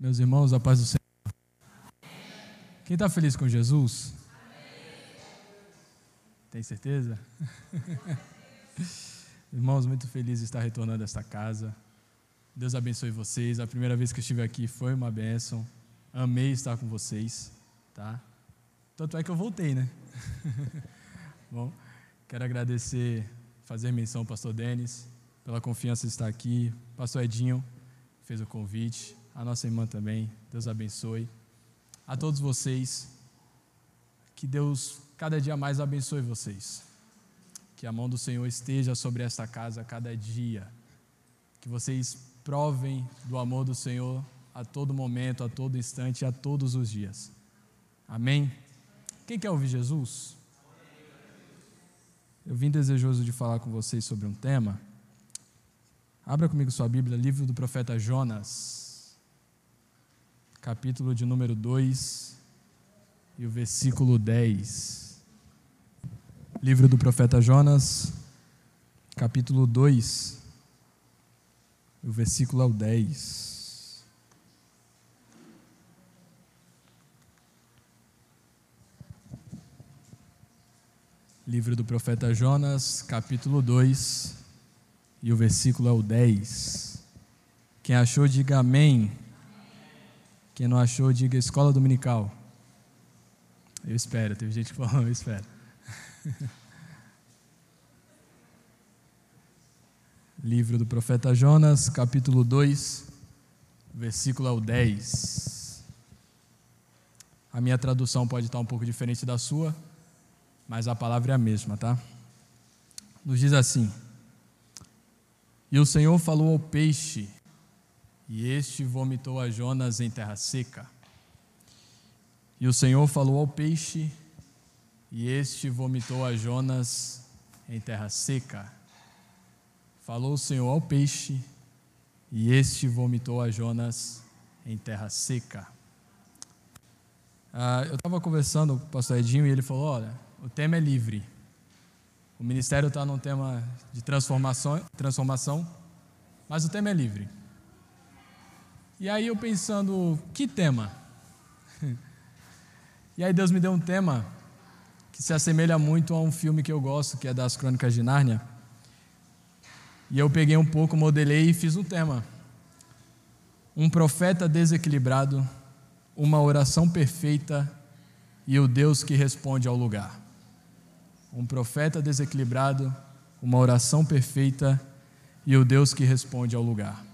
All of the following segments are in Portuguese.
Meus irmãos, a paz do Senhor. Quem está feliz com Jesus? Tem certeza? Irmãos, muito feliz de estar retornando a esta casa. Deus abençoe vocês. A primeira vez que eu estive aqui foi uma bênção. Amei estar com vocês, tá? Tanto é que eu voltei, né? Bom, quero agradecer, fazer menção ao pastor Denis pela confiança de estar aqui. Pastor Edinho fez o convite a nossa irmã também. Deus abençoe. A todos vocês, que Deus cada dia mais abençoe vocês. Que a mão do Senhor esteja sobre esta casa cada dia. Que vocês provem do amor do Senhor a todo momento, a todo instante, a todos os dias. Amém? Quem quer ouvir Jesus? Eu vim desejoso de falar com vocês sobre um tema. Abra comigo sua Bíblia, livro do profeta Jonas capítulo de número 2 e o versículo 10. Livro do profeta Jonas, capítulo 2, o versículo ao 10. Livro do profeta Jonas, capítulo 2, e o versículo é o 10. Quem achou, diga amém. Quem não achou, diga escola dominical. Eu espero, teve gente que falou, eu espero. Livro do profeta Jonas, capítulo 2, versículo ao 10. A minha tradução pode estar um pouco diferente da sua, mas a palavra é a mesma, tá? Nos diz assim: E o Senhor falou ao peixe, e este vomitou a Jonas em terra seca. E o Senhor falou ao peixe, e este vomitou a Jonas em terra seca. Falou o Senhor ao peixe, e este vomitou a Jonas em terra seca. Ah, eu estava conversando com o pastor Edinho e ele falou: olha, o tema é livre. O ministério está num tema de transformação, transformação, mas o tema é livre. E aí eu pensando, que tema? E aí Deus me deu um tema que se assemelha muito a um filme que eu gosto, que é das Crônicas de Nárnia. E eu peguei um pouco, modelei e fiz um tema. Um profeta desequilibrado, uma oração perfeita e o Deus que responde ao lugar. Um profeta desequilibrado, uma oração perfeita e o Deus que responde ao lugar.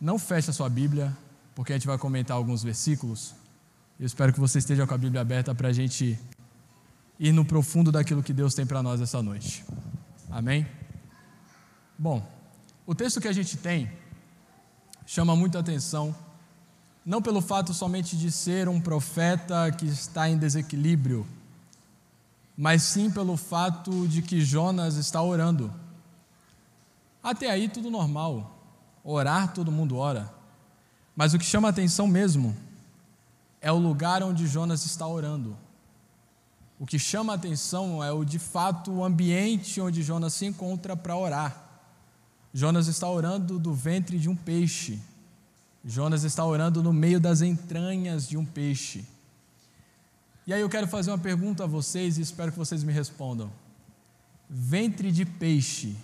Não feche a sua Bíblia, porque a gente vai comentar alguns versículos. Eu espero que você esteja com a Bíblia aberta para a gente ir no profundo daquilo que Deus tem para nós essa noite. Amém? Bom, o texto que a gente tem chama muita atenção, não pelo fato somente de ser um profeta que está em desequilíbrio, mas sim pelo fato de que Jonas está orando. Até aí tudo normal. Orar, todo mundo ora. Mas o que chama atenção mesmo é o lugar onde Jonas está orando. O que chama atenção é o de fato o ambiente onde Jonas se encontra para orar. Jonas está orando do ventre de um peixe. Jonas está orando no meio das entranhas de um peixe. E aí eu quero fazer uma pergunta a vocês e espero que vocês me respondam. Ventre de peixe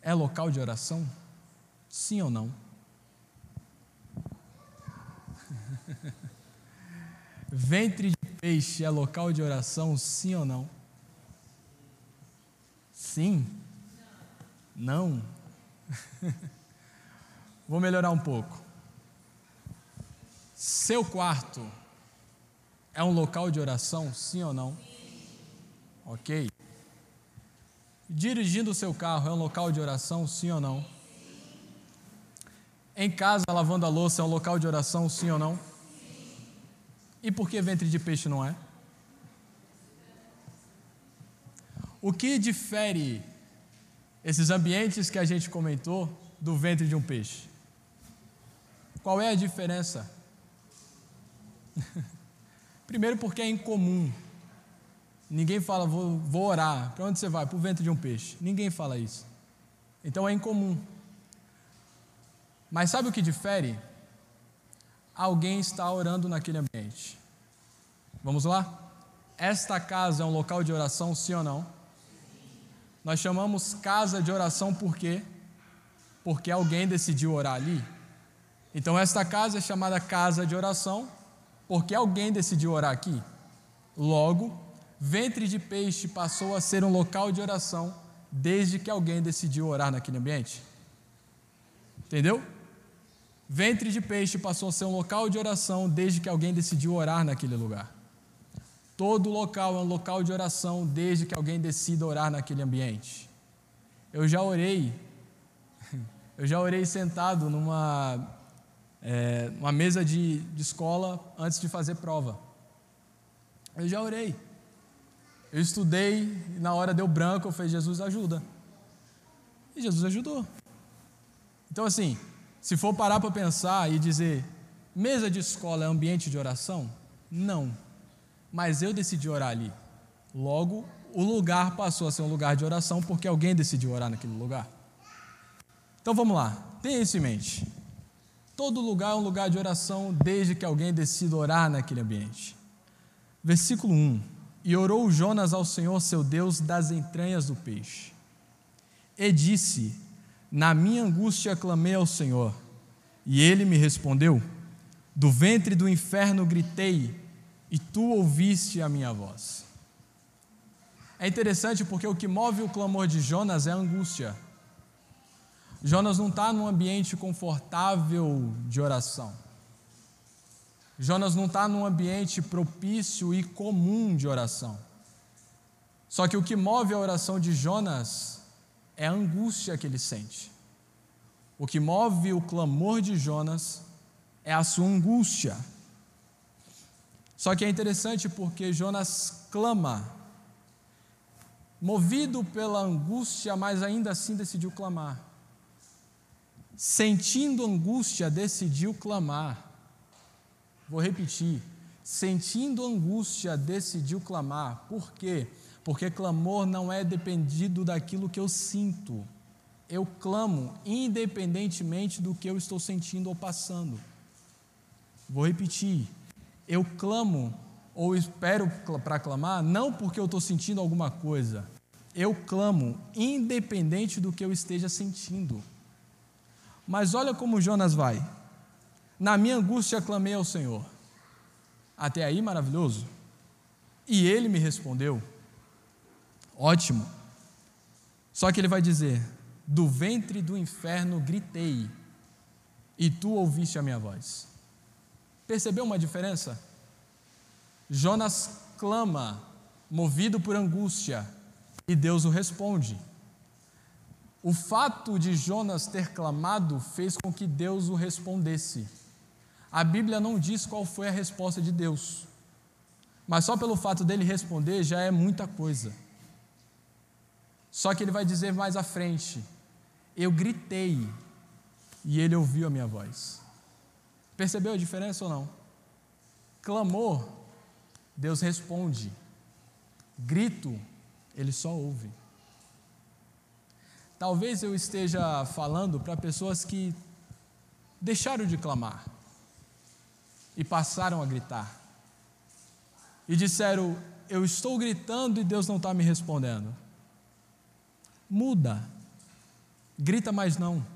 é local de oração? Sim ou não? Ventre de peixe é local de oração, sim ou não? Sim? Não? Vou melhorar um pouco. Seu quarto é um local de oração, sim ou não? Ok. Dirigindo o seu carro é um local de oração, sim ou não? Em casa, lavando a louça é um local de oração, sim ou não? E por que ventre de peixe não é? O que difere esses ambientes que a gente comentou do ventre de um peixe? Qual é a diferença? Primeiro, porque é incomum. Ninguém fala, vou, vou orar. Para onde você vai? Para o ventre de um peixe. Ninguém fala isso. Então é incomum. Mas sabe o que difere? alguém está orando naquele ambiente. Vamos lá? Esta casa é um local de oração, sim ou não? Nós chamamos casa de oração por quê? Porque alguém decidiu orar ali. Então, esta casa é chamada casa de oração porque alguém decidiu orar aqui. Logo, ventre de peixe passou a ser um local de oração desde que alguém decidiu orar naquele ambiente. Entendeu? Ventre de peixe passou a ser um local de oração desde que alguém decidiu orar naquele lugar. Todo local é um local de oração desde que alguém decida orar naquele ambiente. Eu já orei, eu já orei sentado numa, é, uma mesa de, de escola antes de fazer prova. Eu já orei. Eu estudei, e na hora deu branco, eu falei, Jesus ajuda. E Jesus ajudou. Então, assim, se for parar para pensar e dizer, mesa de escola é ambiente de oração? Não. Mas eu decidi orar ali. Logo, o lugar passou a ser um lugar de oração porque alguém decidiu orar naquele lugar. Então vamos lá, tenha isso em mente. Todo lugar é um lugar de oração desde que alguém decida orar naquele ambiente. Versículo 1: E orou Jonas ao Senhor seu Deus das entranhas do peixe. E disse: Na minha angústia clamei ao Senhor, e ele me respondeu: Do ventre do inferno gritei, e tu ouviste a minha voz. É interessante porque o que move o clamor de Jonas é a angústia. Jonas não está num ambiente confortável de oração. Jonas não está num ambiente propício e comum de oração. Só que o que move a oração de Jonas é a angústia que ele sente. O que move o clamor de Jonas é a sua angústia. Só que é interessante porque Jonas clama, movido pela angústia, mas ainda assim decidiu clamar. Sentindo angústia, decidiu clamar. Vou repetir. Sentindo angústia, decidiu clamar. Por quê? Porque clamor não é dependido daquilo que eu sinto. Eu clamo independentemente do que eu estou sentindo ou passando. Vou repetir eu clamo ou espero para clamar, não porque eu estou sentindo alguma coisa, eu clamo independente do que eu esteja sentindo. Mas olha como Jonas vai. Na minha angústia clamei ao Senhor. Até aí maravilhoso. E ele me respondeu. Ótimo. Só que ele vai dizer: Do ventre do inferno gritei, e tu ouviste a minha voz. Percebeu uma diferença? Jonas clama, movido por angústia, e Deus o responde. O fato de Jonas ter clamado fez com que Deus o respondesse. A Bíblia não diz qual foi a resposta de Deus, mas só pelo fato dele responder já é muita coisa. Só que ele vai dizer mais à frente: Eu gritei e ele ouviu a minha voz. Percebeu a diferença ou não? Clamor, Deus responde. Grito, Ele só ouve. Talvez eu esteja falando para pessoas que deixaram de clamar e passaram a gritar. E disseram: Eu estou gritando e Deus não está me respondendo. Muda. Grita mais não.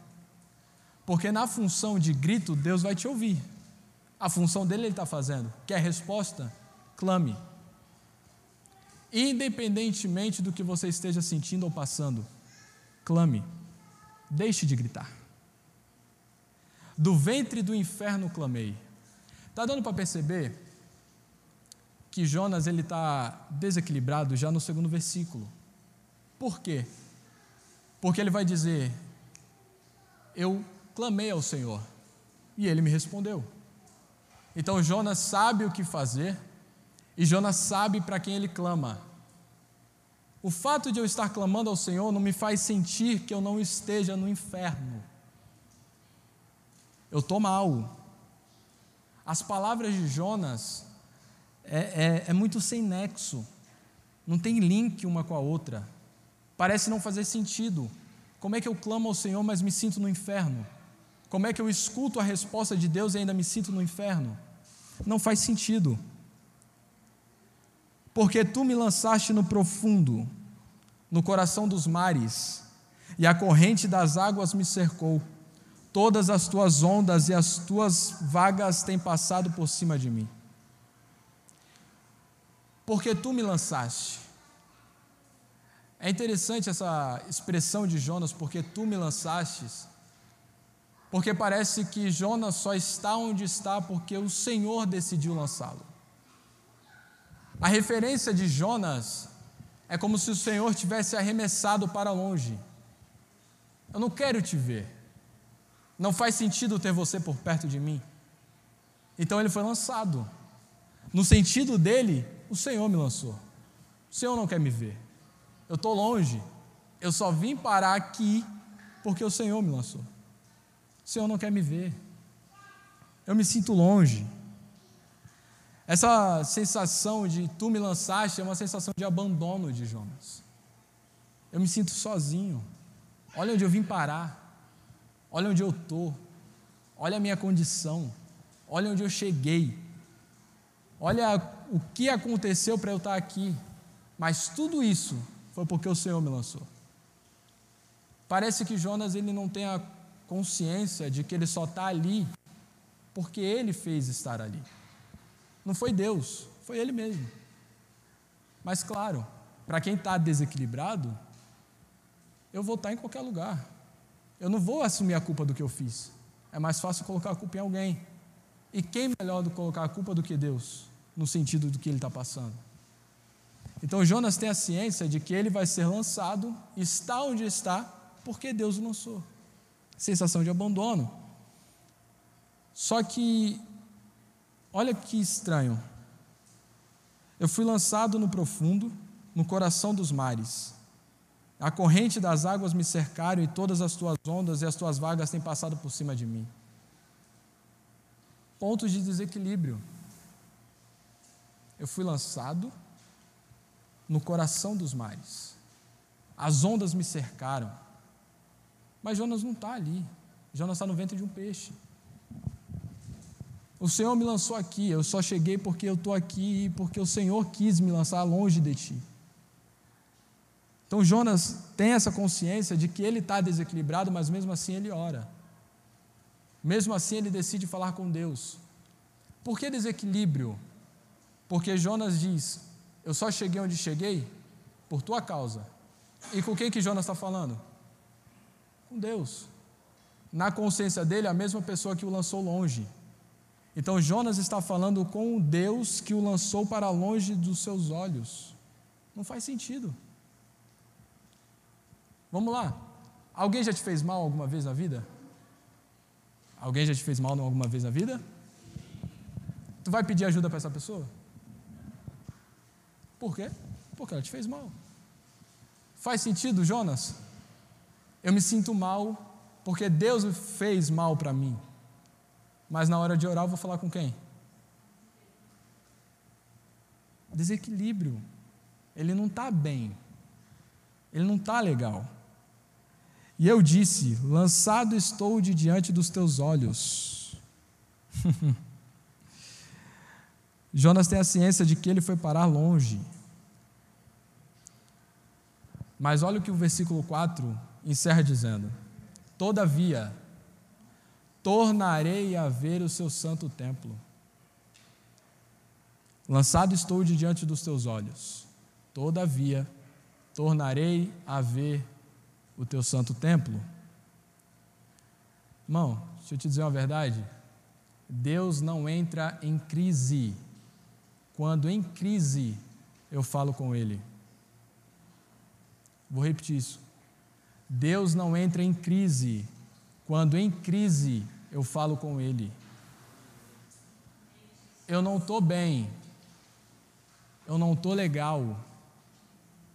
Porque na função de grito, Deus vai te ouvir. A função dele ele está fazendo. Quer resposta? Clame. Independentemente do que você esteja sentindo ou passando, clame. Deixe de gritar. Do ventre do inferno clamei. Está dando para perceber que Jonas ele está desequilibrado já no segundo versículo. Por quê? Porque ele vai dizer: Eu clamei ao Senhor e ele me respondeu. Então Jonas sabe o que fazer e Jonas sabe para quem ele clama. O fato de eu estar clamando ao Senhor não me faz sentir que eu não esteja no inferno. Eu estou mal. As palavras de Jonas é, é, é muito sem nexo, não tem link uma com a outra, parece não fazer sentido. Como é que eu clamo ao Senhor, mas me sinto no inferno? Como é que eu escuto a resposta de Deus e ainda me sinto no inferno? Não faz sentido. Porque tu me lançaste no profundo, no coração dos mares, e a corrente das águas me cercou. Todas as tuas ondas e as tuas vagas têm passado por cima de mim. Porque tu me lançaste. É interessante essa expressão de Jonas, porque tu me lançastes, porque parece que Jonas só está onde está porque o Senhor decidiu lançá-lo. A referência de Jonas é como se o Senhor tivesse arremessado para longe. Eu não quero te ver. Não faz sentido ter você por perto de mim. Então ele foi lançado. No sentido dele, o Senhor me lançou. O Senhor não quer me ver. Eu estou longe. Eu só vim parar aqui porque o Senhor me lançou. O Senhor não quer me ver. Eu me sinto longe. Essa sensação de tu me lançaste é uma sensação de abandono de Jonas. Eu me sinto sozinho. Olha onde eu vim parar. Olha onde eu estou. Olha a minha condição. Olha onde eu cheguei. Olha o que aconteceu para eu estar aqui. Mas tudo isso foi porque o Senhor me lançou. Parece que Jonas ele não tem a consciência de que ele só está ali porque ele fez estar ali. Não foi Deus, foi ele mesmo. Mas claro, para quem está desequilibrado, eu vou estar tá em qualquer lugar. Eu não vou assumir a culpa do que eu fiz. É mais fácil colocar a culpa em alguém. E quem melhor do que colocar a culpa do que Deus, no sentido do que ele está passando? Então Jonas tem a ciência de que ele vai ser lançado, está onde está, porque Deus o lançou sensação de abandono. Só que, olha que estranho. Eu fui lançado no profundo, no coração dos mares. A corrente das águas me cercaram e todas as tuas ondas e as tuas vagas têm passado por cima de mim. Pontos de desequilíbrio. Eu fui lançado no coração dos mares. As ondas me cercaram. Mas Jonas não está ali. Jonas está no ventre de um peixe. O Senhor me lançou aqui, eu só cheguei porque eu estou aqui e porque o Senhor quis me lançar longe de ti. Então Jonas tem essa consciência de que ele está desequilibrado, mas mesmo assim ele ora. Mesmo assim ele decide falar com Deus. Por que desequilíbrio? Porque Jonas diz: Eu só cheguei onde cheguei por tua causa. E com quem que Jonas está falando? com Deus. Na consciência dele, a mesma pessoa que o lançou longe. Então Jonas está falando com o Deus que o lançou para longe dos seus olhos. Não faz sentido. Vamos lá. Alguém já te fez mal alguma vez na vida? Alguém já te fez mal alguma vez na vida? Tu vai pedir ajuda para essa pessoa? Por quê? Porque ela te fez mal. Faz sentido, Jonas? Eu me sinto mal porque Deus fez mal para mim. Mas na hora de orar eu vou falar com quem? Desequilíbrio. Ele não está bem. Ele não está legal. E eu disse: Lançado estou de diante dos teus olhos. Jonas tem a ciência de que ele foi parar longe. Mas olha o que o versículo 4 encerra dizendo: Todavia, tornarei a ver o seu santo templo. Lançado estou de diante dos teus olhos. Todavia, tornarei a ver o teu santo templo. Irmão, deixa eu te dizer uma verdade. Deus não entra em crise. Quando em crise eu falo com Ele. Vou repetir isso. Deus não entra em crise quando em crise eu falo com Ele. Eu não estou bem, eu não estou legal.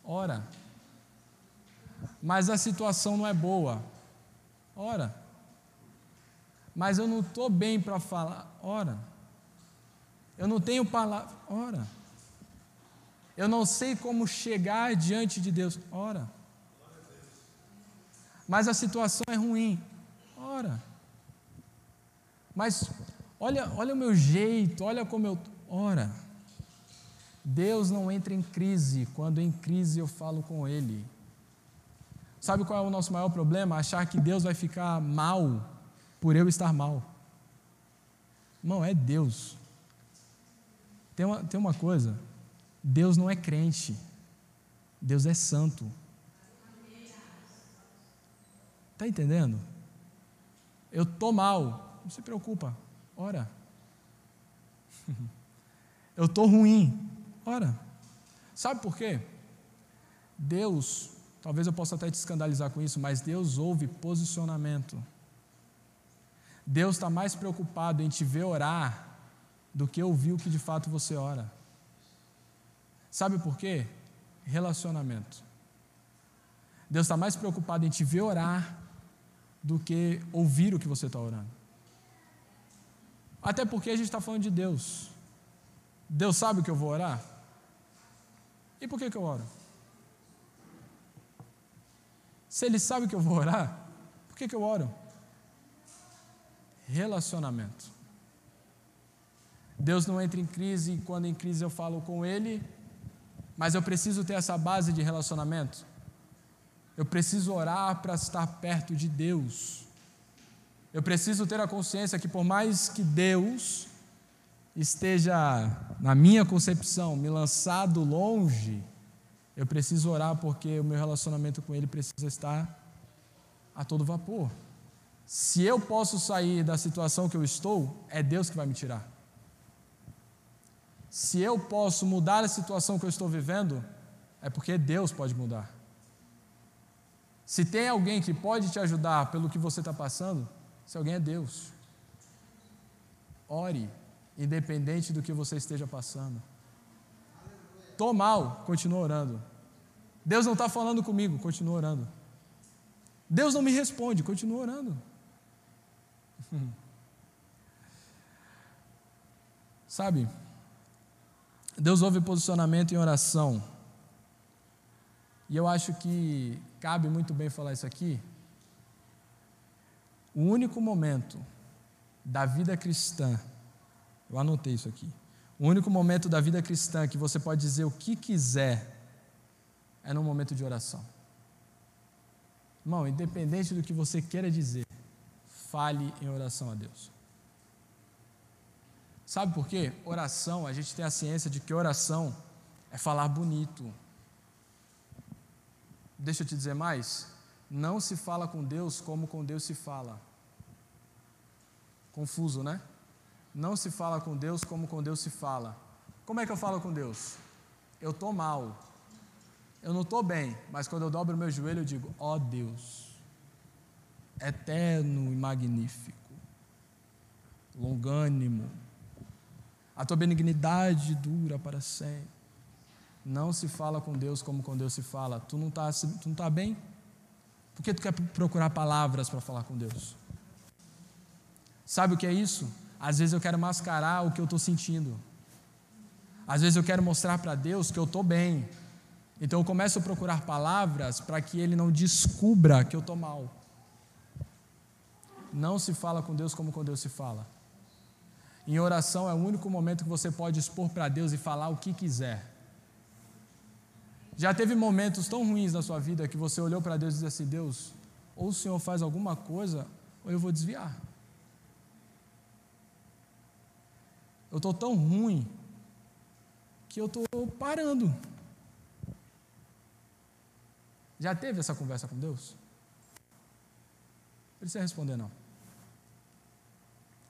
Ora, mas a situação não é boa. Ora, mas eu não estou bem para falar. Ora, eu não tenho palavra. Ora, eu não sei como chegar diante de Deus. Ora mas a situação é ruim. Ora, Mas olha, olha o meu jeito, olha como eu. Ora, Deus não entra em crise quando em crise eu falo com Ele. Sabe qual é o nosso maior problema? Achar que Deus vai ficar mal por eu estar mal. Não, é Deus. Tem uma, tem uma coisa: Deus não é crente, Deus é santo. Está entendendo? Eu estou mal, não se preocupa, ora. Eu estou ruim, ora. Sabe por quê? Deus, talvez eu possa até te escandalizar com isso, mas Deus ouve posicionamento. Deus está mais preocupado em te ver orar do que ouvir o que de fato você ora. Sabe por quê? Relacionamento. Deus está mais preocupado em te ver orar do que ouvir o que você está orando. Até porque a gente está falando de Deus. Deus sabe o que eu vou orar? E por que, que eu oro? Se Ele sabe que eu vou orar, por que, que eu oro? relacionamento. Deus não entra em crise quando em crise eu falo com Ele, mas eu preciso ter essa base de relacionamento. Eu preciso orar para estar perto de Deus. Eu preciso ter a consciência que, por mais que Deus esteja, na minha concepção, me lançado longe, eu preciso orar porque o meu relacionamento com Ele precisa estar a todo vapor. Se eu posso sair da situação que eu estou, é Deus que vai me tirar. Se eu posso mudar a situação que eu estou vivendo, é porque Deus pode mudar. Se tem alguém que pode te ajudar pelo que você está passando, se alguém é Deus. Ore, independente do que você esteja passando. Estou mal, continua orando. Deus não está falando comigo, continua orando. Deus não me responde, continua orando. Sabe, Deus ouve posicionamento em oração. E eu acho que cabe muito bem falar isso aqui. O único momento da vida cristã, eu anotei isso aqui. O único momento da vida cristã que você pode dizer o que quiser é no momento de oração. Irmão, independente do que você queira dizer, fale em oração a Deus. Sabe por quê? Oração, a gente tem a ciência de que oração é falar bonito. Deixa eu te dizer mais. Não se fala com Deus como com Deus se fala. Confuso, né? Não se fala com Deus como com Deus se fala. Como é que eu falo com Deus? Eu estou mal. Eu não estou bem, mas quando eu dobro o meu joelho, eu digo: Ó oh Deus eterno e magnífico, longânimo. A tua benignidade dura para sempre. Não se fala com Deus como com Deus se fala. Tu não está tá bem? Por que tu quer procurar palavras para falar com Deus? Sabe o que é isso? Às vezes eu quero mascarar o que eu estou sentindo. Às vezes eu quero mostrar para Deus que eu estou bem. Então eu começo a procurar palavras para que Ele não descubra que eu estou mal. Não se fala com Deus como com Deus se fala. Em oração é o único momento que você pode expor para Deus e falar o que quiser. Já teve momentos tão ruins na sua vida que você olhou para Deus e disse assim: Deus, ou o Senhor faz alguma coisa, ou eu vou desviar. Eu estou tão ruim que eu estou parando. Já teve essa conversa com Deus? Não precisa responder, não.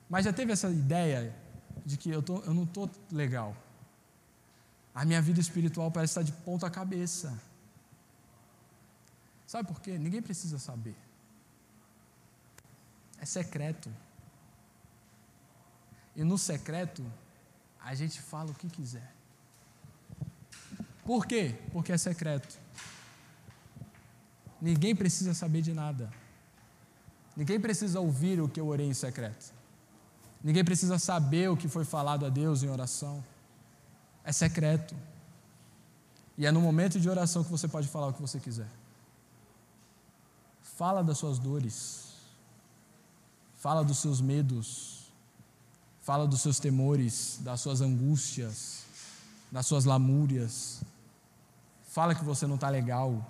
Mas já teve essa ideia de que eu, tô, eu não estou legal. A minha vida espiritual parece estar de ponta cabeça. Sabe por quê? Ninguém precisa saber. É secreto. E no secreto, a gente fala o que quiser. Por quê? Porque é secreto. Ninguém precisa saber de nada. Ninguém precisa ouvir o que eu orei em secreto. Ninguém precisa saber o que foi falado a Deus em oração. É secreto. E é no momento de oração que você pode falar o que você quiser. Fala das suas dores. Fala dos seus medos. Fala dos seus temores, das suas angústias, das suas lamúrias. Fala que você não está legal.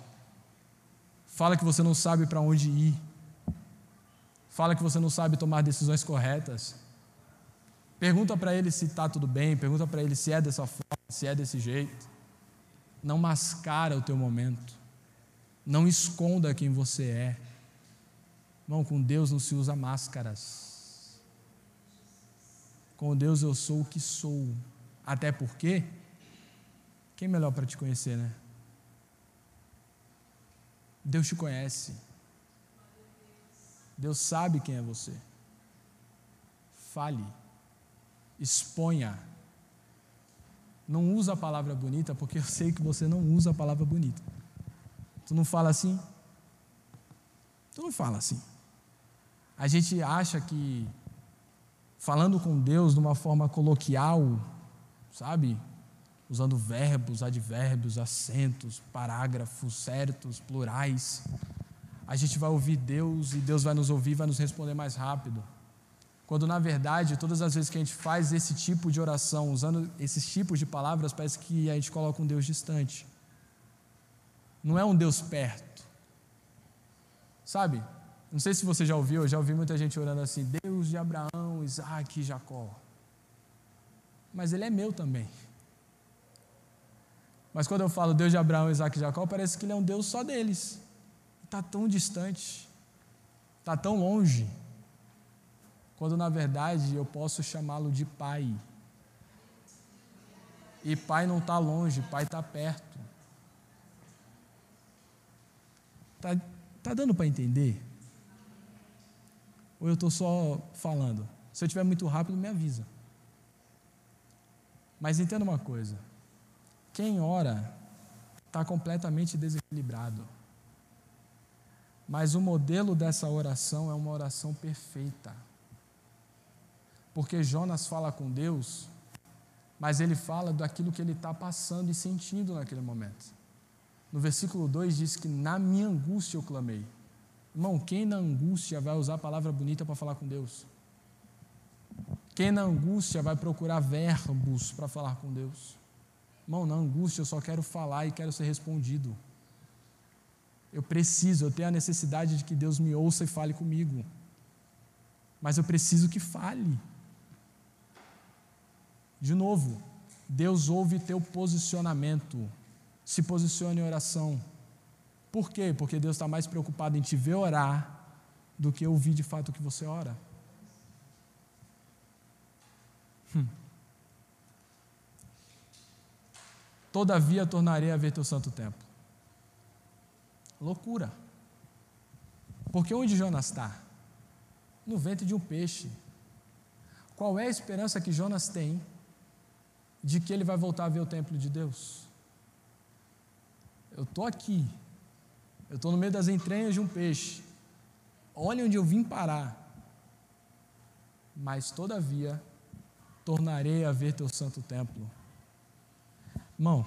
Fala que você não sabe para onde ir. Fala que você não sabe tomar decisões corretas. Pergunta para ele se está tudo bem, pergunta para ele se é dessa forma, se é desse jeito. Não mascara o teu momento. Não esconda quem você é. Irmão, com Deus não se usa máscaras. Com Deus eu sou o que sou. Até porque, quem é melhor para te conhecer, né? Deus te conhece. Deus sabe quem é você. Fale. Exponha. Não usa a palavra bonita, porque eu sei que você não usa a palavra bonita. Tu não fala assim? Tu não fala assim. A gente acha que falando com Deus de uma forma coloquial, sabe? Usando verbos, advérbios, acentos, parágrafos certos, plurais, a gente vai ouvir Deus e Deus vai nos ouvir, vai nos responder mais rápido. Quando na verdade, todas as vezes que a gente faz esse tipo de oração, usando esses tipos de palavras, parece que a gente coloca um Deus distante. Não é um Deus perto. Sabe? Não sei se você já ouviu, eu já ouvi muita gente orando assim: Deus de Abraão, Isaac e Jacó. Mas ele é meu também. Mas quando eu falo Deus de Abraão, Isaac e Jacó, parece que ele é um Deus só deles. Está tão distante, está tão longe, quando na verdade eu posso chamá-lo de Pai. E Pai não está longe, Pai está perto. Está tá dando para entender? Ou eu estou só falando? Se eu estiver muito rápido, me avisa. Mas entenda uma coisa: quem ora está completamente desequilibrado. Mas o modelo dessa oração é uma oração perfeita. Porque Jonas fala com Deus, mas ele fala daquilo que ele está passando e sentindo naquele momento. No versículo 2 diz que na minha angústia eu clamei. Irmão, quem na angústia vai usar a palavra bonita para falar com Deus? Quem na angústia vai procurar verbos para falar com Deus? Irmão, na angústia eu só quero falar e quero ser respondido. Eu preciso, eu tenho a necessidade de que Deus me ouça e fale comigo. Mas eu preciso que fale. De novo, Deus ouve teu posicionamento se posicione em oração. Por quê? Porque Deus está mais preocupado em te ver orar do que ouvir de fato o que você ora. Hum. Todavia tornarei a ver teu santo templo. Loucura. Porque onde Jonas está? No ventre de um peixe. Qual é a esperança que Jonas tem de que ele vai voltar a ver o templo de Deus? Eu estou aqui, eu estou no meio das entranhas de um peixe. Olha onde eu vim parar. Mas, todavia, tornarei a ver teu santo templo. Irmão,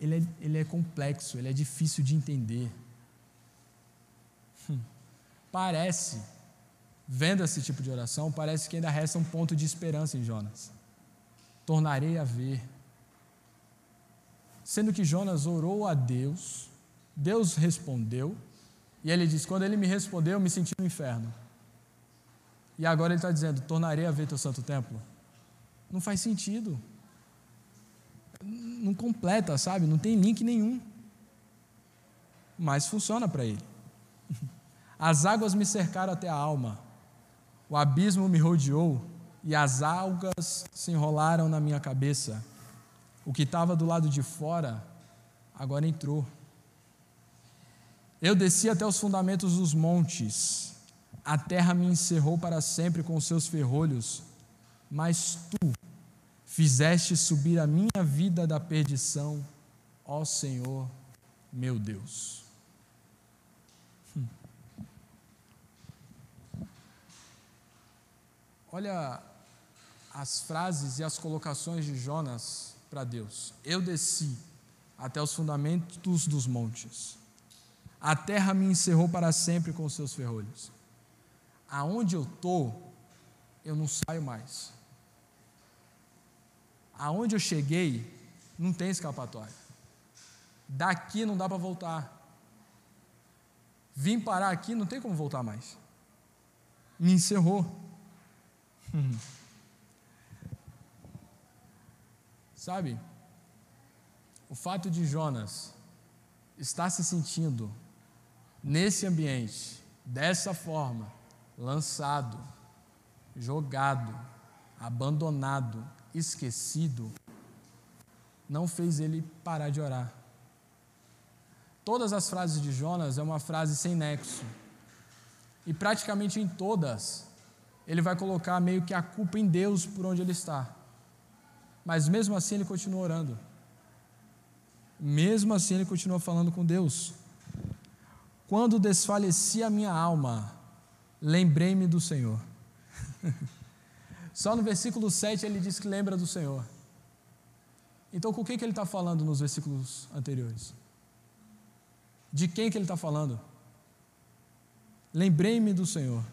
ele é, ele é complexo, ele é difícil de entender. Hum. Parece, vendo esse tipo de oração, parece que ainda resta um ponto de esperança em Jonas. Tornarei a ver sendo que Jonas orou a Deus, Deus respondeu, e ele diz: Quando ele me respondeu, eu me senti no inferno. E agora ele está dizendo: Tornarei a ver teu santo templo. Não faz sentido. Não completa, sabe? Não tem link nenhum. Mas funciona para ele. As águas me cercaram até a alma, o abismo me rodeou e as algas se enrolaram na minha cabeça. O que estava do lado de fora agora entrou. Eu desci até os fundamentos dos montes, a terra me encerrou para sempre com seus ferrolhos, mas tu fizeste subir a minha vida da perdição, ó Senhor meu Deus. Hum. Olha as frases e as colocações de Jonas para Deus: Eu desci até os fundamentos dos montes. A terra me encerrou para sempre com seus ferrolhos. Aonde eu estou, eu não saio mais. aonde eu cheguei, não tem escapatória. Daqui não dá para voltar. Vim parar aqui, não tem como voltar mais. Me encerrou. Sabe? O fato de Jonas estar se sentindo nesse ambiente, dessa forma, lançado, jogado, abandonado, esquecido, não fez ele parar de orar. Todas as frases de Jonas é uma frase sem nexo. E praticamente em todas, ele vai colocar meio que a culpa em Deus por onde ele está. Mas mesmo assim ele continua orando. Mesmo assim ele continua falando com Deus. Quando desfaleci a minha alma, lembrei-me do Senhor. Só no versículo 7 ele diz que lembra do Senhor. Então, com o que, ele está falando nos versículos anteriores? De quem que ele está falando? Lembrei-me do Senhor.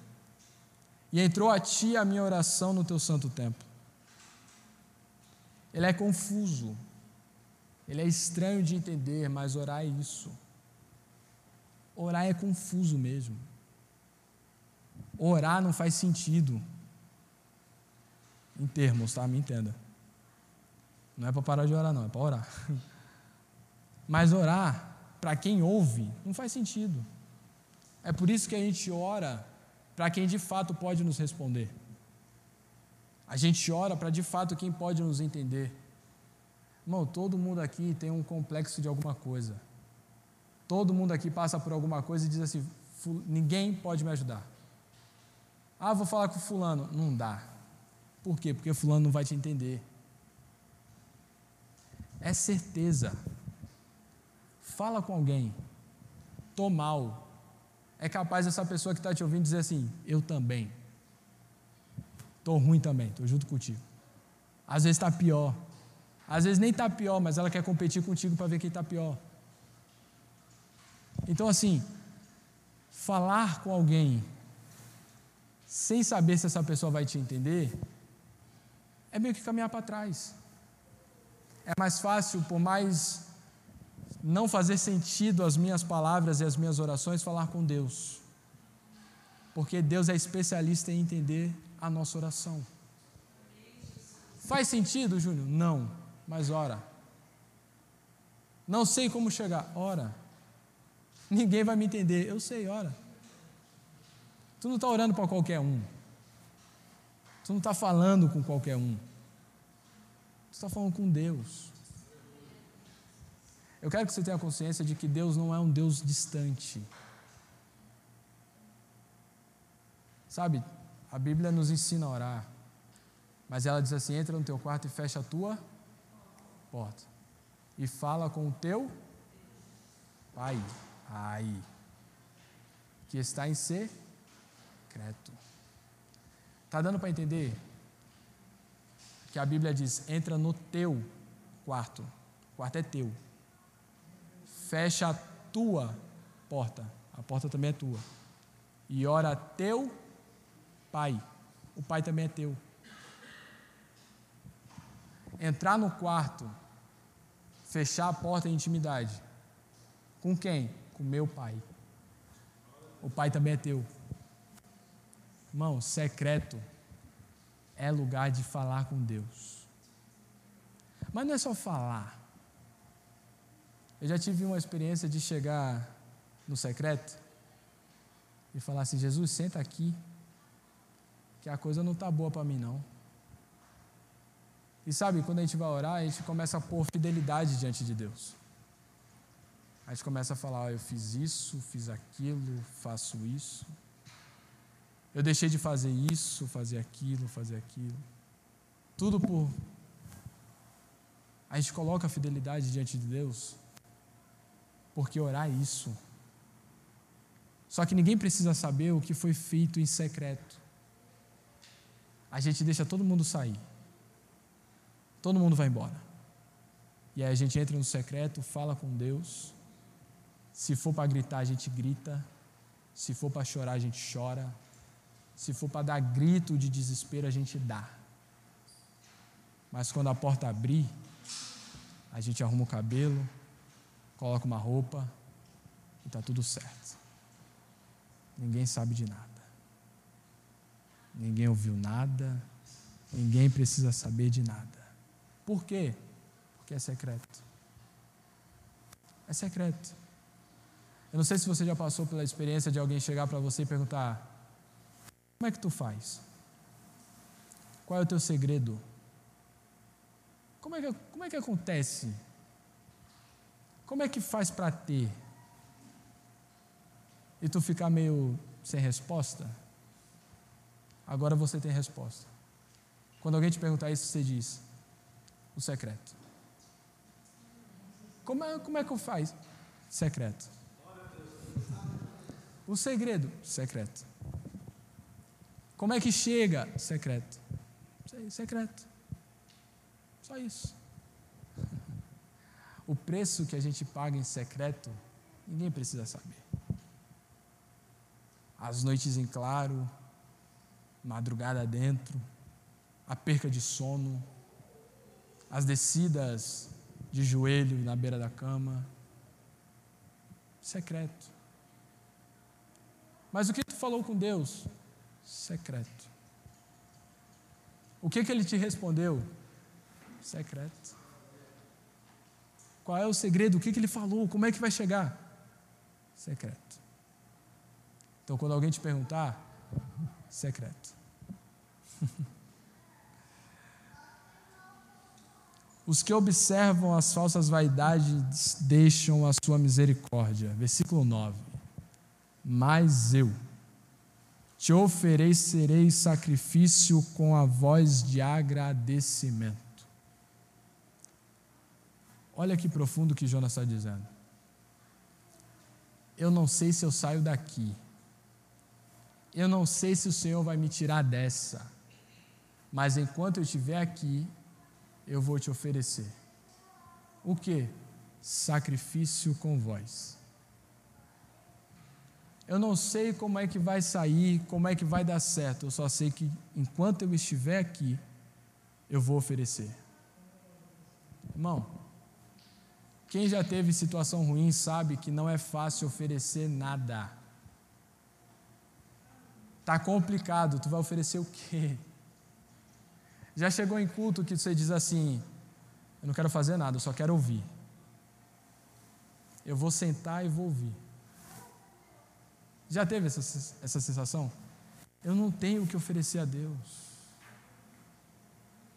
E entrou a ti a minha oração no teu santo templo. Ele é confuso. Ele é estranho de entender, mas orar é isso. Orar é confuso mesmo. Orar não faz sentido. Em termos, tá? Me entenda. Não é para parar de orar, não, é para orar. Mas orar, para quem ouve, não faz sentido. É por isso que a gente ora para quem de fato pode nos responder. A gente ora para de fato quem pode nos entender. Irmão, todo mundo aqui tem um complexo de alguma coisa. Todo mundo aqui passa por alguma coisa e diz assim: ninguém pode me ajudar. Ah, vou falar com fulano. Não dá. Por quê? Porque fulano não vai te entender. É certeza. Fala com alguém. Tô mal. É capaz essa pessoa que está te ouvindo dizer assim: Eu também. Estou ruim também, estou junto contigo. Às vezes está pior. Às vezes nem está pior, mas ela quer competir contigo para ver quem está pior. Então, assim, falar com alguém sem saber se essa pessoa vai te entender é meio que caminhar para trás. É mais fácil, por mais não fazer sentido as minhas palavras e as minhas orações, falar com Deus. Porque Deus é especialista em entender a nossa oração. Faz sentido, Júnior? Não, mas ora. Não sei como chegar, ora. Ninguém vai me entender, eu sei, ora. Tu não está orando para qualquer um. Tu não está falando com qualquer um. Tu está falando com Deus. Eu quero que você tenha consciência de que Deus não é um Deus distante. Sabe, a Bíblia nos ensina a orar, mas ela diz assim: entra no teu quarto e fecha a tua porta, e fala com o teu pai, aí, que está em secreto. Está dando para entender que a Bíblia diz: entra no teu quarto, o quarto é teu, fecha a tua porta, a porta também é tua, e ora teu pai. O pai também é teu. Entrar no quarto, fechar a porta em intimidade. Com quem? Com meu pai. O pai também é teu. Irmão, secreto é lugar de falar com Deus. Mas não é só falar. Eu já tive uma experiência de chegar no secreto e falar assim: Jesus, senta aqui que a coisa não está boa para mim, não. E sabe, quando a gente vai orar, a gente começa a pôr fidelidade diante de Deus. A gente começa a falar: oh, eu fiz isso, fiz aquilo, faço isso. Eu deixei de fazer isso, fazer aquilo, fazer aquilo. Tudo por. A gente coloca a fidelidade diante de Deus, porque orar é isso. Só que ninguém precisa saber o que foi feito em secreto a gente deixa todo mundo sair. Todo mundo vai embora. E aí a gente entra no secreto, fala com Deus. Se for para gritar, a gente grita. Se for para chorar, a gente chora. Se for para dar grito de desespero, a gente dá. Mas quando a porta abrir, a gente arruma o cabelo, coloca uma roupa e está tudo certo. Ninguém sabe de nada. Ninguém ouviu nada. Ninguém precisa saber de nada. Por quê? Porque é secreto. É secreto. Eu não sei se você já passou pela experiência de alguém chegar para você e perguntar: Como é que tu faz? Qual é o teu segredo? Como é que, como é que acontece? Como é que faz para ter? E tu ficar meio sem resposta? Agora você tem resposta. Quando alguém te perguntar isso, você diz: O secreto. Como é, como é que eu faz? Secreto. O segredo? Secreto. Como é que chega? Secreto. Secreto. Só isso. O preço que a gente paga em secreto, ninguém precisa saber. As noites em claro, madrugada dentro, a perca de sono, as descidas de joelho na beira da cama. Secreto. Mas o que tu falou com Deus? Secreto. O que, que ele te respondeu? Secreto. Qual é o segredo? O que, que ele falou? Como é que vai chegar? Secreto. Então, quando alguém te perguntar, secreto. Os que observam as falsas vaidades deixam a sua misericórdia. Versículo 9. Mas eu te oferecerei sacrifício com a voz de agradecimento. Olha que profundo que Jonas está dizendo. Eu não sei se eu saio daqui. Eu não sei se o Senhor vai me tirar dessa. Mas enquanto eu estiver aqui, eu vou te oferecer. O que? Sacrifício com voz. Eu não sei como é que vai sair, como é que vai dar certo. Eu só sei que enquanto eu estiver aqui, eu vou oferecer. Irmão, quem já teve situação ruim sabe que não é fácil oferecer nada. Tá complicado, tu vai oferecer o quê? Já chegou em culto que você diz assim: Eu não quero fazer nada, eu só quero ouvir. Eu vou sentar e vou ouvir. Já teve essa, essa sensação? Eu não tenho o que oferecer a Deus.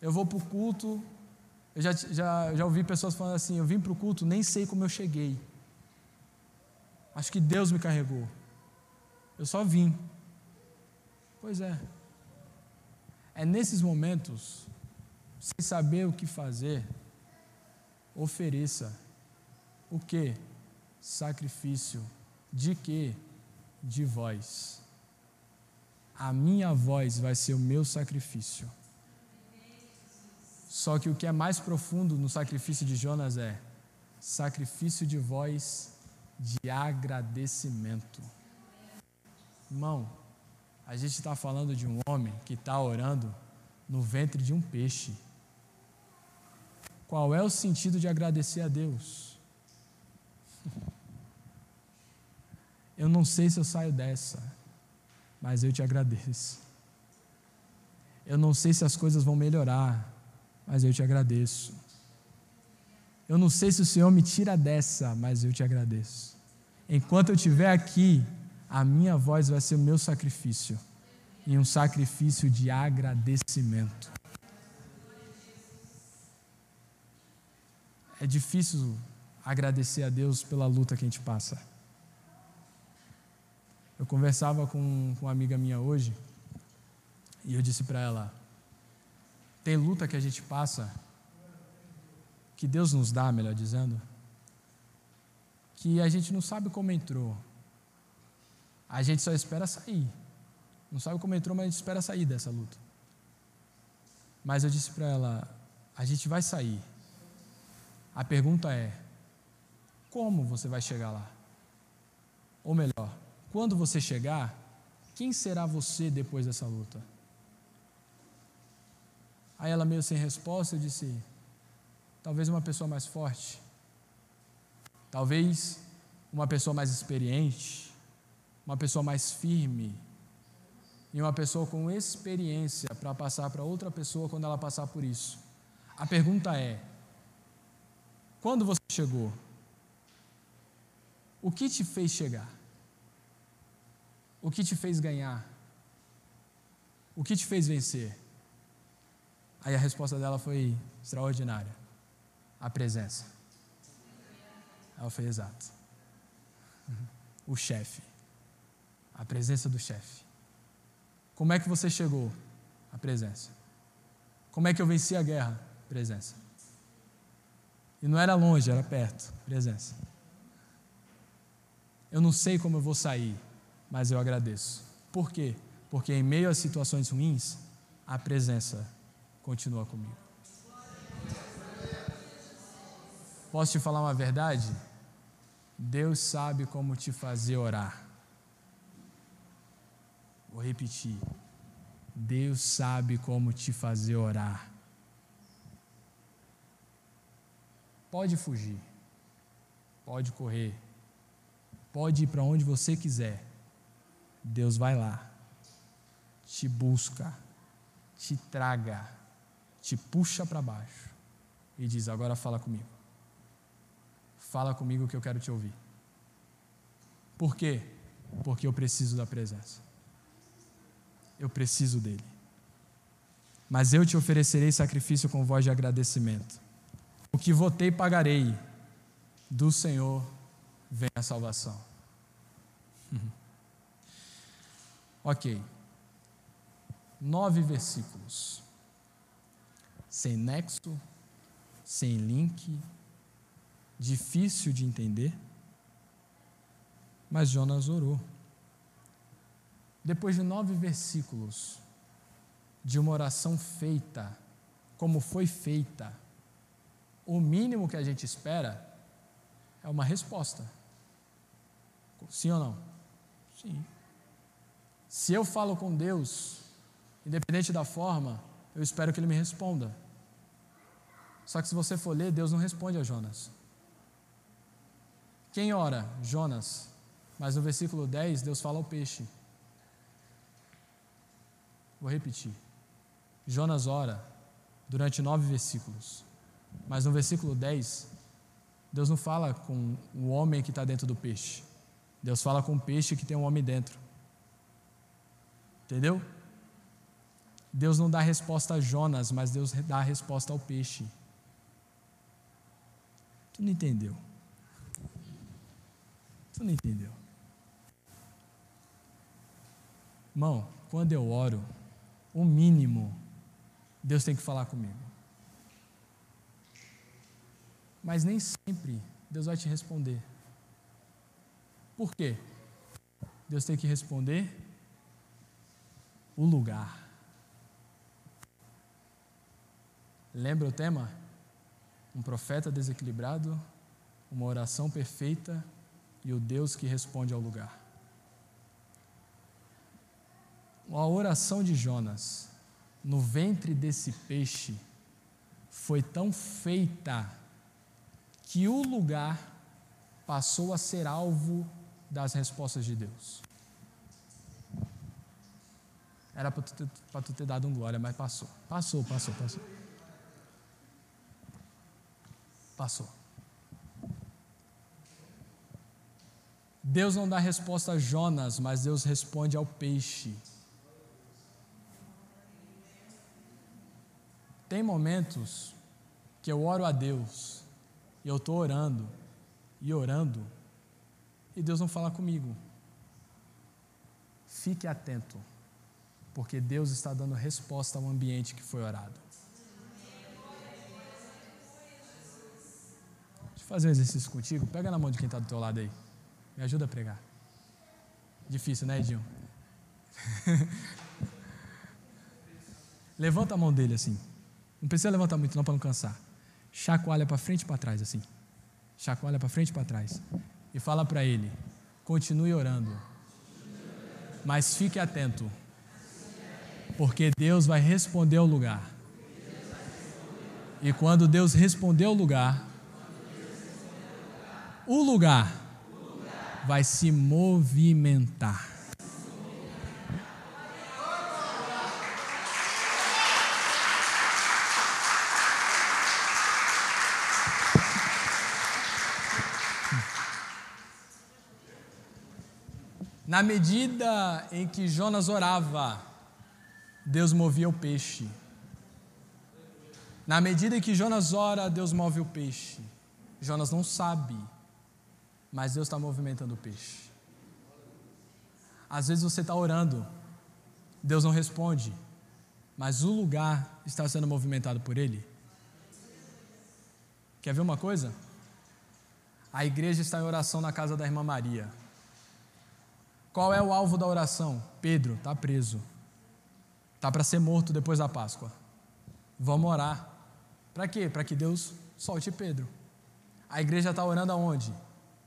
Eu vou para o culto, eu já, já, já ouvi pessoas falando assim: Eu vim para o culto, nem sei como eu cheguei. Acho que Deus me carregou. Eu só vim. Pois é. É nesses momentos, sem saber o que fazer, ofereça o que? Sacrifício. De quê? De voz. A minha voz vai ser o meu sacrifício. Só que o que é mais profundo no sacrifício de Jonas é sacrifício de voz de agradecimento. Irmão, a gente está falando de um homem que está orando no ventre de um peixe. Qual é o sentido de agradecer a Deus? Eu não sei se eu saio dessa, mas eu te agradeço. Eu não sei se as coisas vão melhorar, mas eu te agradeço. Eu não sei se o Senhor me tira dessa, mas eu te agradeço. Enquanto eu estiver aqui, a minha voz vai ser o meu sacrifício e um sacrifício de agradecimento. É difícil agradecer a Deus pela luta que a gente passa. Eu conversava com, com uma amiga minha hoje e eu disse para ela: tem luta que a gente passa, que Deus nos dá, melhor dizendo, que a gente não sabe como entrou, a gente só espera sair. Não sabe como entrou, mas a gente espera sair dessa luta. Mas eu disse para ela: a gente vai sair. A pergunta é: como você vai chegar lá? Ou melhor, quando você chegar, quem será você depois dessa luta? Aí ela, meio sem resposta, disse: talvez uma pessoa mais forte, talvez uma pessoa mais experiente, uma pessoa mais firme, e uma pessoa com experiência para passar para outra pessoa quando ela passar por isso. A pergunta é: quando você chegou? O que te fez chegar? O que te fez ganhar? O que te fez vencer? Aí a resposta dela foi extraordinária: a presença. Ela foi exata. O chefe. A presença do chefe. Como é que você chegou? A presença. Como é que eu venci a guerra? Presença. E não era longe, era perto. Presença. Eu não sei como eu vou sair, mas eu agradeço. Por quê? Porque em meio a situações ruins, a presença continua comigo. Posso te falar uma verdade? Deus sabe como te fazer orar. Vou repetir. Deus sabe como te fazer orar. Pode fugir, pode correr, pode ir para onde você quiser. Deus vai lá, te busca, te traga, te puxa para baixo e diz: Agora fala comigo. Fala comigo que eu quero te ouvir. Por quê? Porque eu preciso da presença eu preciso dele. Mas eu te oferecerei sacrifício com voz de agradecimento. O que votei, pagarei. Do Senhor vem a salvação. ok. Nove versículos. Sem nexo, sem link, difícil de entender. Mas Jonas orou depois de nove versículos de uma oração feita, como foi feita, o mínimo que a gente espera é uma resposta. Sim ou não? Sim. Se eu falo com Deus, independente da forma, eu espero que Ele me responda. Só que se você for ler, Deus não responde a Jonas. Quem ora? Jonas. Mas no versículo 10, Deus fala ao peixe. Vou repetir. Jonas ora durante nove versículos. Mas no versículo 10, Deus não fala com o homem que está dentro do peixe. Deus fala com o peixe que tem um homem dentro. Entendeu? Deus não dá resposta a Jonas, mas Deus dá a resposta ao peixe. Tu não entendeu? Tu não entendeu? Irmão, quando eu oro, o mínimo, Deus tem que falar comigo. Mas nem sempre Deus vai te responder. Por quê? Deus tem que responder o lugar. Lembra o tema? Um profeta desequilibrado, uma oração perfeita e o Deus que responde ao lugar a oração de Jonas no ventre desse peixe foi tão feita que o lugar passou a ser alvo das respostas de Deus. Era para tu, tu, ter dado um glória, mas passou. Passou, passou, passou. Passou. Deus não dá resposta a Jonas, mas Deus responde ao peixe. Tem momentos que eu oro a Deus e eu estou orando e orando e Deus não fala comigo. Fique atento, porque Deus está dando resposta ao ambiente que foi orado. Deixa eu fazer um exercício contigo. Pega na mão de quem está do teu lado aí. Me ajuda a pregar. Difícil, né, Edinho? Levanta a mão dele assim. Não precisa levantar muito não para não cansar. Chacoalha para frente e para trás assim. Chacoalha para frente e para trás. E fala para ele: continue orando. Mas fique atento. Porque Deus vai responder ao lugar. E quando Deus respondeu o lugar, o lugar vai se movimentar. Na medida em que Jonas orava, Deus movia o peixe. Na medida em que Jonas ora, Deus move o peixe. Jonas não sabe, mas Deus está movimentando o peixe. Às vezes você está orando, Deus não responde, mas o lugar está sendo movimentado por Ele. Quer ver uma coisa? A igreja está em oração na casa da irmã Maria. Qual é o alvo da oração? Pedro está preso. Está para ser morto depois da Páscoa. Vamos orar. Para quê? Para que Deus solte Pedro. A igreja está orando aonde?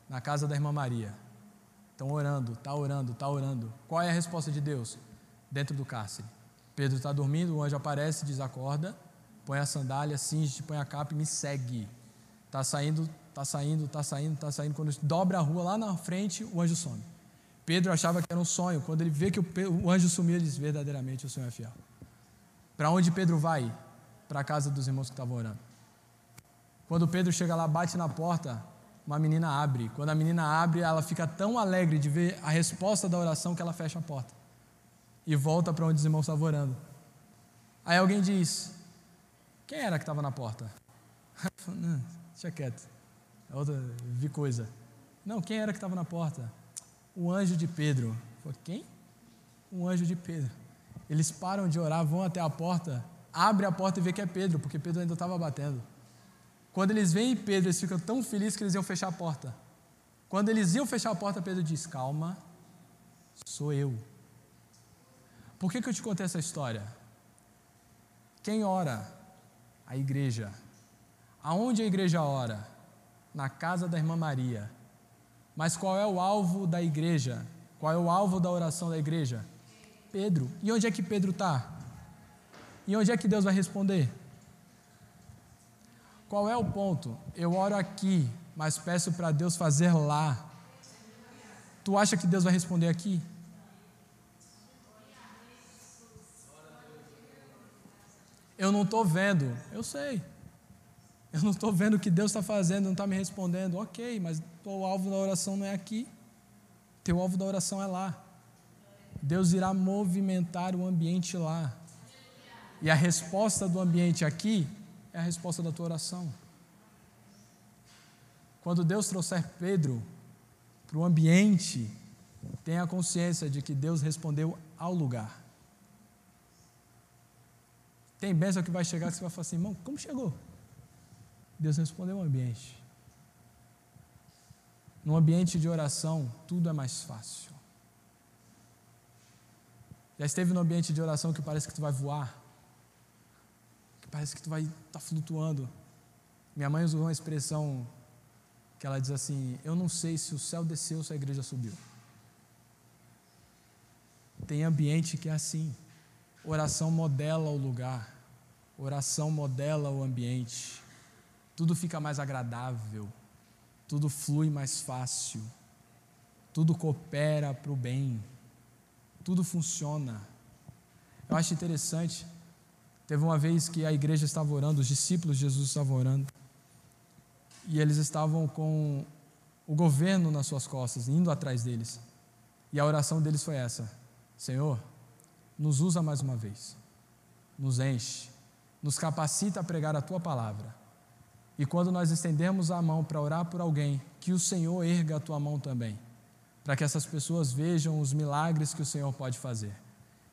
Na casa da irmã Maria. Estão orando, está orando, está orando. Qual é a resposta de Deus? Dentro do cárcere. Pedro está dormindo, o anjo aparece, diz: acorda, põe a sandália, cinge, põe a capa e me segue. Está saindo, está saindo, está saindo, está saindo. Quando dobra a rua lá na frente, o anjo some. Pedro achava que era um sonho. Quando ele vê que o anjo sumiu, ele diz: verdadeiramente o Senhor é fiel. Para onde Pedro vai? Para a casa dos irmãos que estavam orando. Quando Pedro chega lá, bate na porta, uma menina abre. Quando a menina abre, ela fica tão alegre de ver a resposta da oração que ela fecha a porta e volta para onde os irmãos estavam orando. Aí alguém diz: Quem era que estava na porta? Não, deixa quieto. É outra, vi coisa. Não, quem era que estava na porta? o anjo de Pedro. Falei, quem? O anjo de Pedro. Eles param de orar, vão até a porta, abrem a porta e vê que é Pedro, porque Pedro ainda estava batendo. Quando eles veem Pedro, eles ficam tão felizes que eles iam fechar a porta. Quando eles iam fechar a porta, Pedro diz: Calma, sou eu. Por que, que eu te contei essa história? Quem ora? A igreja. Aonde a igreja ora? Na casa da irmã Maria. Mas qual é o alvo da igreja? Qual é o alvo da oração da igreja? Pedro. E onde é que Pedro está? E onde é que Deus vai responder? Qual é o ponto? Eu oro aqui, mas peço para Deus fazer lá. Tu acha que Deus vai responder aqui? Eu não estou vendo. Eu sei. Eu não estou vendo o que Deus está fazendo, não está me respondendo. Ok, mas o alvo da oração não é aqui. Teu alvo da oração é lá. Deus irá movimentar o ambiente lá. E a resposta do ambiente aqui é a resposta da tua oração. Quando Deus trouxer Pedro para o ambiente, tenha consciência de que Deus respondeu ao lugar. Tem bênção que vai chegar que você vai falar assim, irmão, como chegou? Deus respondeu ao ambiente. No ambiente de oração, tudo é mais fácil. Já esteve no ambiente de oração que parece que tu vai voar, que parece que tu vai estar tá flutuando. Minha mãe usou uma expressão que ela diz assim: Eu não sei se o céu desceu ou se a igreja subiu. Tem ambiente que é assim. Oração modela o lugar, oração modela o ambiente tudo fica mais agradável, tudo flui mais fácil, tudo coopera para o bem, tudo funciona. Eu acho interessante, teve uma vez que a igreja estava orando, os discípulos de Jesus estavam orando, e eles estavam com o governo nas suas costas, indo atrás deles. E a oração deles foi essa: Senhor, nos usa mais uma vez, nos enche, nos capacita a pregar a tua palavra e quando nós estendermos a mão para orar por alguém, que o Senhor erga a tua mão também, para que essas pessoas vejam os milagres que o Senhor pode fazer.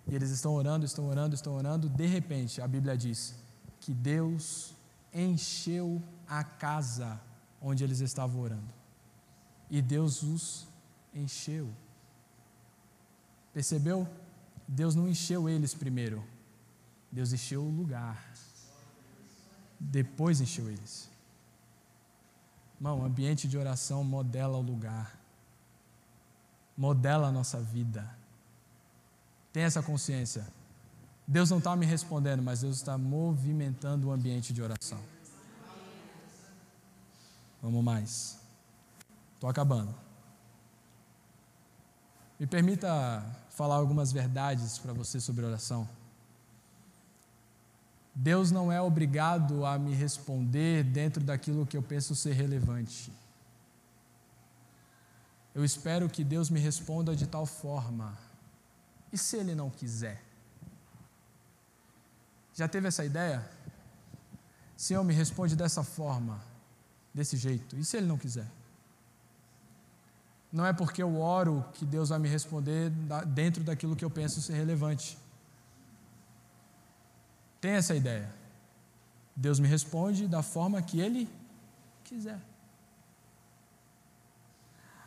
E eles estão orando, estão orando, estão orando, de repente, a Bíblia diz que Deus encheu a casa onde eles estavam orando. E Deus os encheu. Percebeu? Deus não encheu eles primeiro. Deus encheu o lugar. Depois encheu eles. Irmão, ambiente de oração modela o lugar, modela a nossa vida. Tenha essa consciência. Deus não está me respondendo, mas Deus está movimentando o ambiente de oração. Vamos mais. Estou acabando. Me permita falar algumas verdades para você sobre oração. Deus não é obrigado a me responder dentro daquilo que eu penso ser relevante. Eu espero que Deus me responda de tal forma. E se Ele não quiser? Já teve essa ideia? Senhor, me responde dessa forma, desse jeito. E se Ele não quiser? Não é porque eu oro que Deus vai me responder dentro daquilo que eu penso ser relevante. Tem essa ideia. Deus me responde da forma que Ele quiser.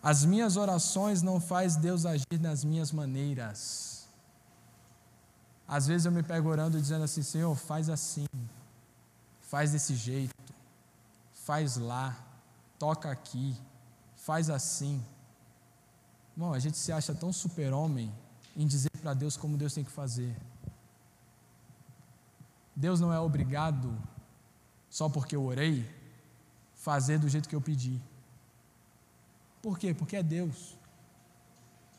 As minhas orações não faz Deus agir nas minhas maneiras. Às vezes eu me pego orando dizendo assim, Senhor, faz assim, faz desse jeito, faz lá, toca aqui, faz assim. Bom, a gente se acha tão super-homem em dizer para Deus como Deus tem que fazer. Deus não é obrigado, só porque eu orei, fazer do jeito que eu pedi. Por quê? Porque é Deus.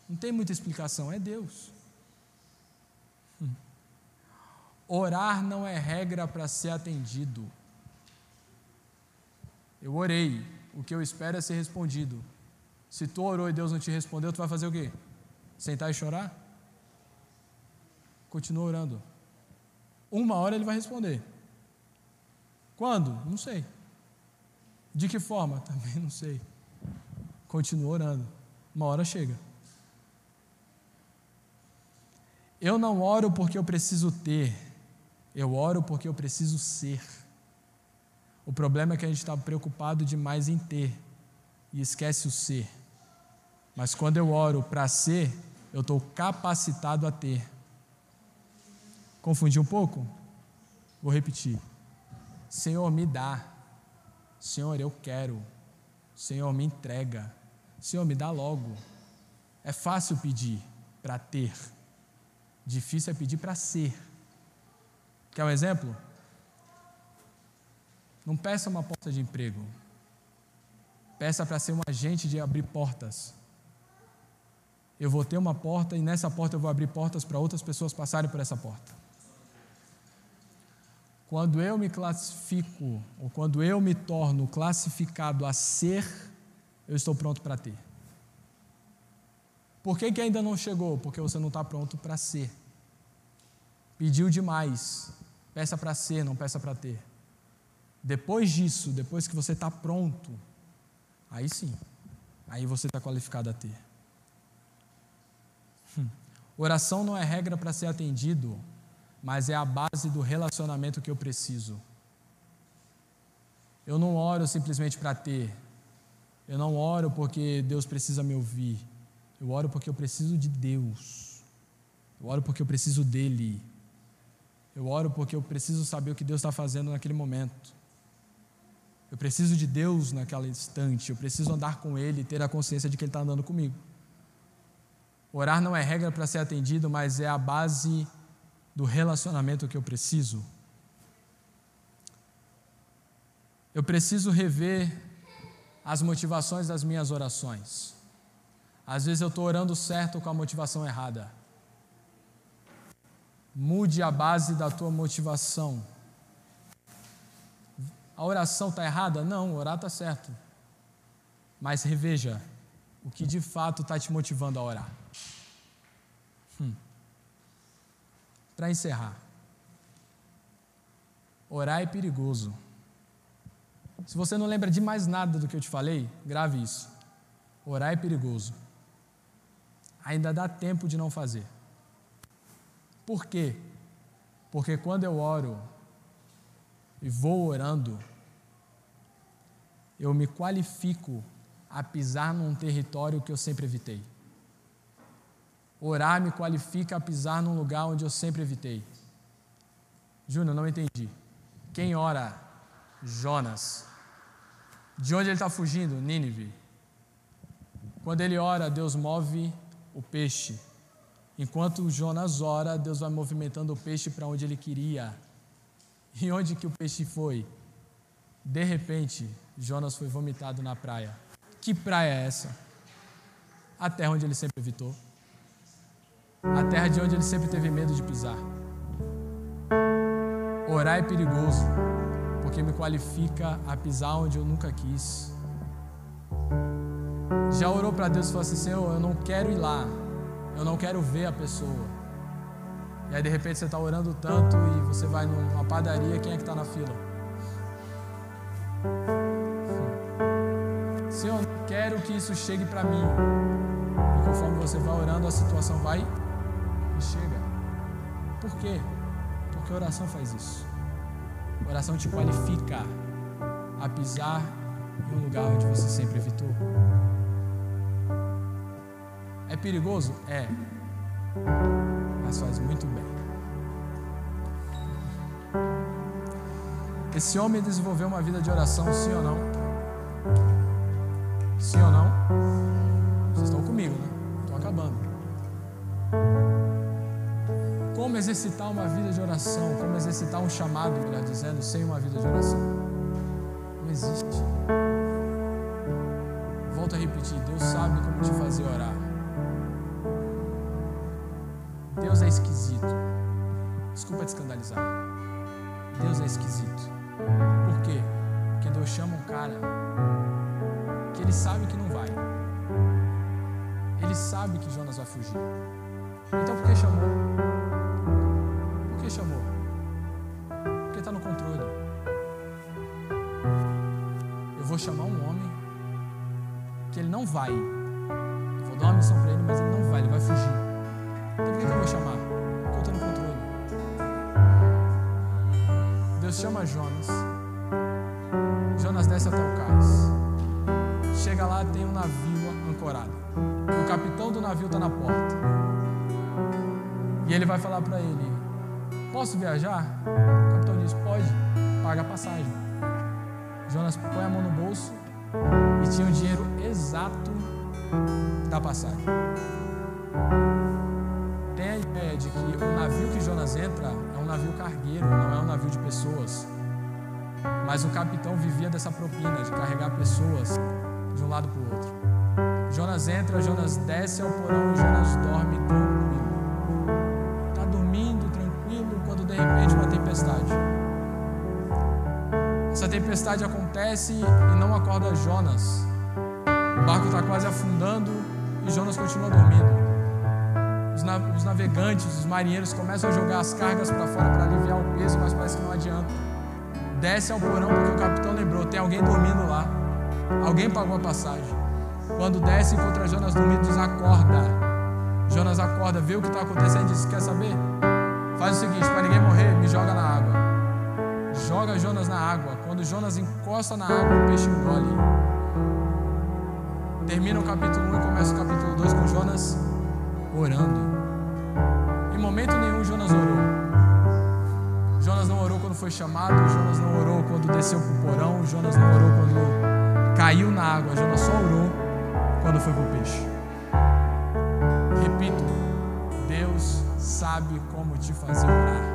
Não tem muita explicação, é Deus. Hum. Orar não é regra para ser atendido. Eu orei, o que eu espero é ser respondido. Se tu orou e Deus não te respondeu, tu vai fazer o quê? Sentar e chorar? Continua orando. Uma hora ele vai responder. Quando? Não sei. De que forma? Também não sei. Continua orando. Uma hora chega. Eu não oro porque eu preciso ter, eu oro porque eu preciso ser. O problema é que a gente está preocupado demais em ter e esquece o ser. Mas quando eu oro para ser, eu estou capacitado a ter. Confundi um pouco? Vou repetir. Senhor, me dá. Senhor, eu quero. Senhor, me entrega. Senhor, me dá logo. É fácil pedir para ter. Difícil é pedir para ser. Quer um exemplo? Não peça uma porta de emprego. Peça para ser um agente de abrir portas eu vou ter uma porta e nessa porta eu vou abrir portas para outras pessoas passarem por essa porta. Quando eu me classifico, ou quando eu me torno classificado a ser, eu estou pronto para ter. Por que, que ainda não chegou? Porque você não está pronto para ser. Pediu demais. Peça para ser, não peça para ter. Depois disso, depois que você está pronto, aí sim, aí você está qualificado a ter. Hum. Oração não é regra para ser atendido, mas é a base do relacionamento que eu preciso. Eu não oro simplesmente para ter. Eu não oro porque Deus precisa me ouvir. Eu oro porque eu preciso de Deus. Eu oro porque eu preciso dele. Eu oro porque eu preciso saber o que Deus está fazendo naquele momento. Eu preciso de Deus naquele instante. Eu preciso andar com Ele e ter a consciência de que Ele está andando comigo. Orar não é regra para ser atendido, mas é a base do relacionamento que eu preciso. Eu preciso rever as motivações das minhas orações. Às vezes eu estou orando certo com a motivação errada. Mude a base da tua motivação. A oração está errada? Não, orar está certo. Mas reveja o que de fato está te motivando a orar. Hum. Para encerrar, orar é perigoso. Se você não lembra de mais nada do que eu te falei, grave isso. Orar é perigoso. Ainda dá tempo de não fazer. Por quê? Porque quando eu oro e vou orando, eu me qualifico a pisar num território que eu sempre evitei. Orar me qualifica a pisar num lugar onde eu sempre evitei. Júnior, não entendi. Quem ora? Jonas. De onde ele está fugindo? Nínive. Quando ele ora, Deus move o peixe. Enquanto Jonas ora, Deus vai movimentando o peixe para onde ele queria. E onde que o peixe foi? De repente, Jonas foi vomitado na praia. Que praia é essa? A terra onde ele sempre evitou. A terra de onde ele sempre teve medo de pisar. Orar é perigoso, porque me qualifica a pisar onde eu nunca quis. Já orou para Deus e falou assim: Senhor, eu não quero ir lá, eu não quero ver a pessoa. E aí de repente você está orando tanto e você vai numa padaria, quem é que está na fila? Senhor, eu quero que isso chegue para mim. E conforme você vai orando, a situação vai e chega. Por quê? Porque a oração faz isso. A oração te qualifica a pisar em um lugar onde você sempre evitou. É perigoso? É. Mas faz muito bem. Esse homem desenvolveu uma vida de oração, sim ou não? Sim ou não? Exercitar uma vida de oração? Como exercitar um chamado, melhor dizendo, sem uma vida de oração? Não existe. Volto a repetir: Deus sabe como te fazer orar. Deus é esquisito. Desculpa te escandalizar. Deus é esquisito. Por quê? Porque Deus chama um cara que ele sabe que não vai. Ele sabe que Jonas vai fugir. Então por que chamou? Por que chamou? Porque está no controle. Eu vou chamar um homem que ele não vai. Eu vou dar uma missão para ele, mas ele não vai, ele vai fugir. Então por que, que eu vou chamar? Porque eu estou no controle. Deus chama Jonas. Jonas desce até o cais. Chega lá, tem um navio ancorado. O capitão do navio está na porta. E ele vai falar para ele: Posso viajar? O capitão diz: Pode, paga a passagem. Jonas põe a mão no bolso e tinha o dinheiro exato da passagem ideia de que o navio que Jonas entra é um navio cargueiro, não é um navio de pessoas. Mas o capitão vivia dessa propina, de carregar pessoas de um lado para o outro. Jonas entra, Jonas desce ao porão e Jonas dorme tranquilo. De repente uma tempestade. Essa tempestade acontece e não acorda Jonas. O barco está quase afundando e Jonas continua dormindo os navegantes, os marinheiros começam a jogar as cargas para fora para aliviar o peso, mas parece que não adianta. Desce ao porão porque o capitão lembrou: tem alguém dormindo lá. Alguém pagou a passagem. Quando desce, encontra Jonas dormindo, acorda. Jonas acorda, vê o que está acontecendo e diz: quer saber? Faz o seguinte: para ninguém morrer, me joga na água. Joga Jonas na água. Quando Jonas encosta na água, o peixe engole. Termina o capítulo 1 e começa o capítulo 2 com Jonas orando. Em momento nenhum Jonas orou. Jonas não orou quando foi chamado, Jonas não orou quando desceu para o porão, Jonas não orou quando caiu na água, Jonas só orou quando foi para o peixe. Repito, sabe como te fazer orar.